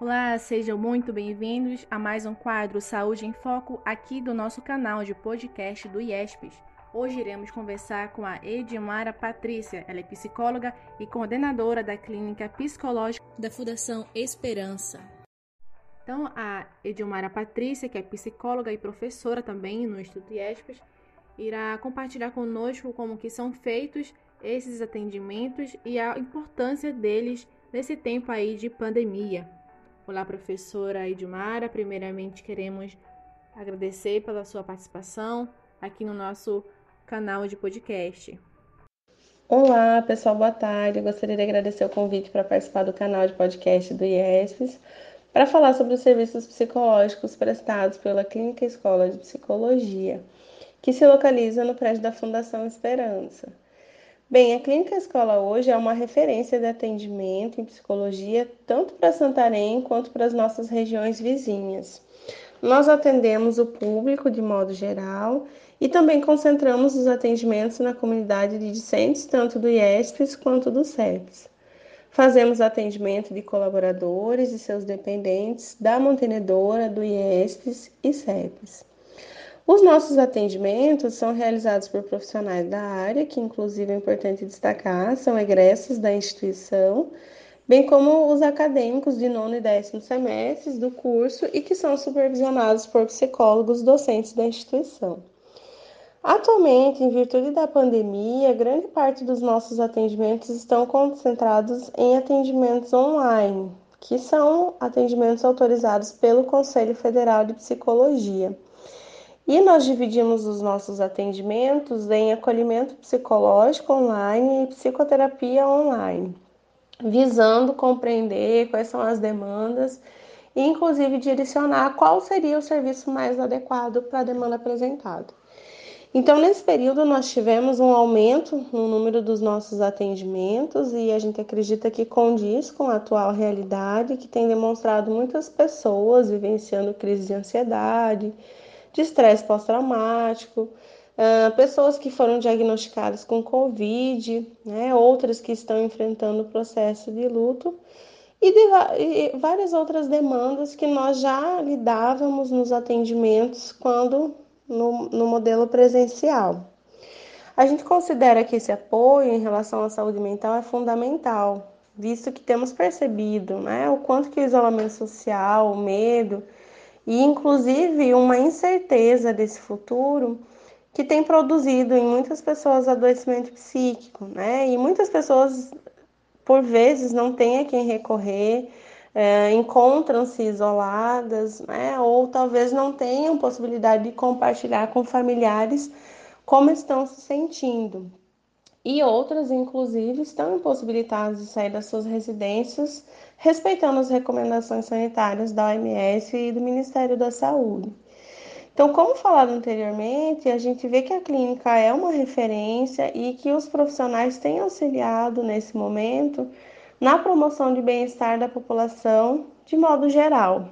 Olá, sejam muito bem-vindos a mais um quadro Saúde em Foco aqui do nosso canal de podcast do IESPES. Hoje iremos conversar com a Edmara Patrícia, ela é psicóloga e coordenadora da Clínica Psicológica da Fundação Esperança. Então, a Edmara Patrícia, que é psicóloga e professora também no Instituto IESPES, irá compartilhar conosco como que são feitos esses atendimentos e a importância deles nesse tempo aí de pandemia. Olá, professora Edmara. Primeiramente, queremos agradecer pela sua participação aqui no nosso canal de podcast. Olá, pessoal, boa tarde. Eu gostaria de agradecer o convite para participar do canal de podcast do IESPES para falar sobre os serviços psicológicos prestados pela Clínica Escola de Psicologia, que se localiza no prédio da Fundação Esperança. Bem, a Clínica Escola hoje é uma referência de atendimento em psicologia tanto para Santarém quanto para as nossas regiões vizinhas. Nós atendemos o público de modo geral e também concentramos os atendimentos na comunidade de discentes, tanto do IESPES quanto do CEPS. Fazemos atendimento de colaboradores e seus dependentes da mantenedora do IESPES e CEPS. Os nossos atendimentos são realizados por profissionais da área, que inclusive é importante destacar, são egressos da instituição, bem como os acadêmicos de nono e décimo semestres do curso e que são supervisionados por psicólogos docentes da instituição. Atualmente, em virtude da pandemia, grande parte dos nossos atendimentos estão concentrados em atendimentos online, que são atendimentos autorizados pelo Conselho Federal de Psicologia. E nós dividimos os nossos atendimentos em acolhimento psicológico online e psicoterapia online, visando compreender quais são as demandas e, inclusive, direcionar qual seria o serviço mais adequado para a demanda apresentada. Então, nesse período, nós tivemos um aumento no número dos nossos atendimentos e a gente acredita que condiz com a atual realidade, que tem demonstrado muitas pessoas vivenciando crise de ansiedade, de estresse pós-traumático, uh, pessoas que foram diagnosticadas com Covid, né, outras que estão enfrentando o processo de luto e, de, e várias outras demandas que nós já lidávamos nos atendimentos quando no, no modelo presencial. A gente considera que esse apoio em relação à saúde mental é fundamental, visto que temos percebido né, o quanto que o isolamento social, o medo e inclusive uma incerteza desse futuro que tem produzido em muitas pessoas adoecimento psíquico, né? E muitas pessoas, por vezes, não têm a quem recorrer, é, encontram-se isoladas, né? Ou talvez não tenham possibilidade de compartilhar com familiares como estão se sentindo. E outras, inclusive, estão impossibilitadas de sair das suas residências respeitando as recomendações sanitárias da OMS e do Ministério da Saúde. Então, como falado anteriormente, a gente vê que a clínica é uma referência e que os profissionais têm auxiliado nesse momento na promoção de bem-estar da população de modo geral.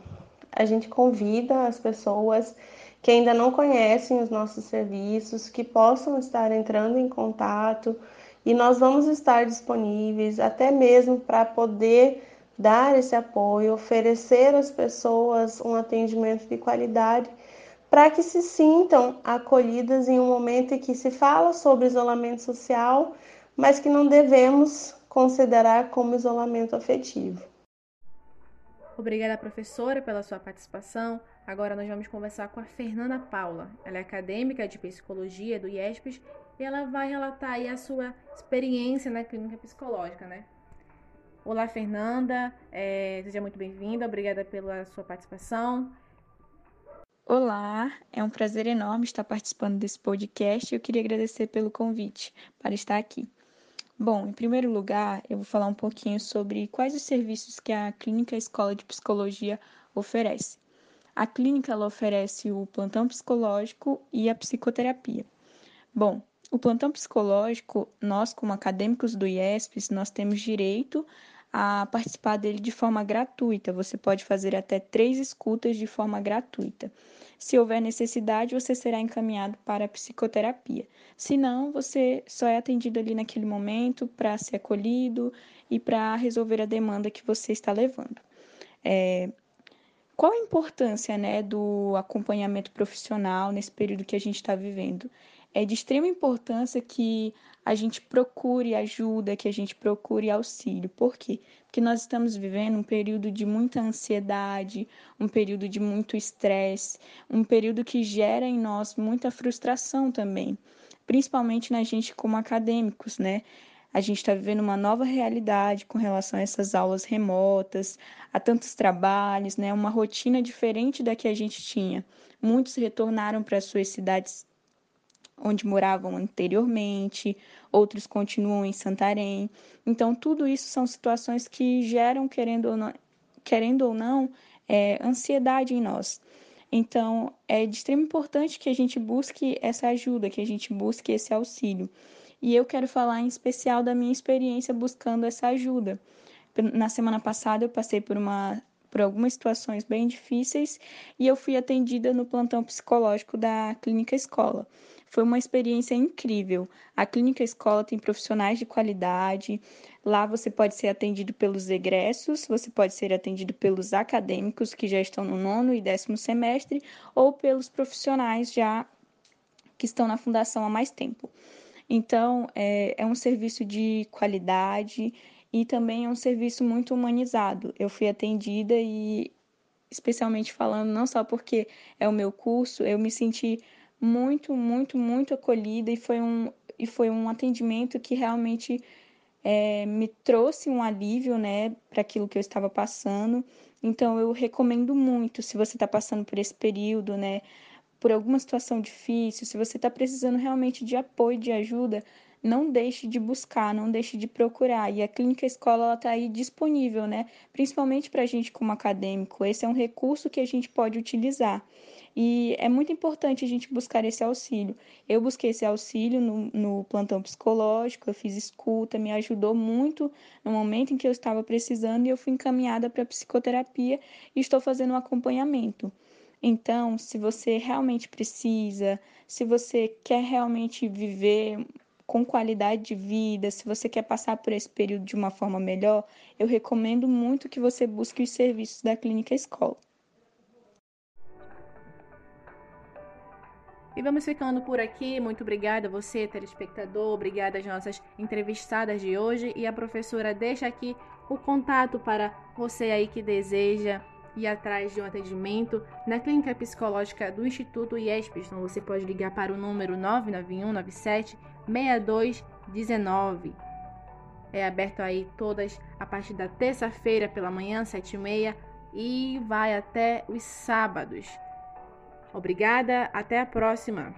A gente convida as pessoas que ainda não conhecem os nossos serviços, que possam estar entrando em contato e nós vamos estar disponíveis até mesmo para poder dar esse apoio, oferecer às pessoas um atendimento de qualidade para que se sintam acolhidas em um momento em que se fala sobre isolamento social, mas que não devemos considerar como isolamento afetivo. Obrigada, professora, pela sua participação. Agora nós vamos conversar com a Fernanda Paula. Ela é acadêmica de psicologia do IESPES e ela vai relatar aí a sua experiência na clínica psicológica, né? Olá, Fernanda. É, seja muito bem-vinda. Obrigada pela sua participação. Olá, é um prazer enorme estar participando desse podcast e eu queria agradecer pelo convite para estar aqui. Bom, em primeiro lugar, eu vou falar um pouquinho sobre quais os serviços que a Clínica Escola de Psicologia oferece. A clínica oferece o plantão psicológico e a psicoterapia. Bom, o plantão psicológico, nós como acadêmicos do IESPES, nós temos direito a participar dele de forma gratuita. Você pode fazer até três escutas de forma gratuita. Se houver necessidade, você será encaminhado para a psicoterapia. Se não, você só é atendido ali naquele momento para ser acolhido e para resolver a demanda que você está levando. É, qual a importância né, do acompanhamento profissional nesse período que a gente está vivendo? É de extrema importância que a gente procure ajuda, que a gente procure auxílio. Por quê? Porque nós estamos vivendo um período de muita ansiedade, um período de muito estresse, um período que gera em nós muita frustração também, principalmente na gente como acadêmicos, né? A gente está vivendo uma nova realidade com relação a essas aulas remotas, a tantos trabalhos, né? Uma rotina diferente da que a gente tinha. Muitos retornaram para suas cidades onde moravam anteriormente, outros continuam em Santarém. Então, tudo isso são situações que geram, querendo ou não, querendo ou não é, ansiedade em nós. Então, é de extrema importância que a gente busque essa ajuda, que a gente busque esse auxílio. E eu quero falar em especial da minha experiência buscando essa ajuda. Na semana passada, eu passei por uma por algumas situações bem difíceis e eu fui atendida no plantão psicológico da clínica escola. Foi uma experiência incrível. A clínica escola tem profissionais de qualidade. Lá você pode ser atendido pelos egressos, você pode ser atendido pelos acadêmicos que já estão no nono e décimo semestre, ou pelos profissionais já que estão na fundação há mais tempo. Então, é, é um serviço de qualidade e também é um serviço muito humanizado. Eu fui atendida e, especialmente falando, não só porque é o meu curso, eu me senti muito, muito, muito acolhida e foi um, e foi um atendimento que realmente é, me trouxe um alívio, né, para aquilo que eu estava passando. Então, eu recomendo muito, se você está passando por esse período, né, por alguma situação difícil, se você está precisando realmente de apoio, de ajuda, não deixe de buscar, não deixe de procurar. E a clínica escola está aí disponível, né? Principalmente para a gente como acadêmico. Esse é um recurso que a gente pode utilizar. E é muito importante a gente buscar esse auxílio. Eu busquei esse auxílio no, no plantão psicológico, eu fiz escuta, me ajudou muito no momento em que eu estava precisando e eu fui encaminhada para psicoterapia e estou fazendo um acompanhamento. Então, se você realmente precisa, se você quer realmente viver com qualidade de vida, se você quer passar por esse período de uma forma melhor, eu recomendo muito que você busque os serviços da clínica escola. E vamos ficando por aqui. Muito obrigada a você, telespectador. Obrigada às nossas entrevistadas de hoje. E a professora deixa aqui o contato para você aí que deseja ir atrás de um atendimento na clínica psicológica do Instituto IESPES. Então você pode ligar para o número 99197 6219. É aberto aí todas a partir da terça-feira pela manhã, 7h30, e vai até os sábados. Obrigada, até a próxima!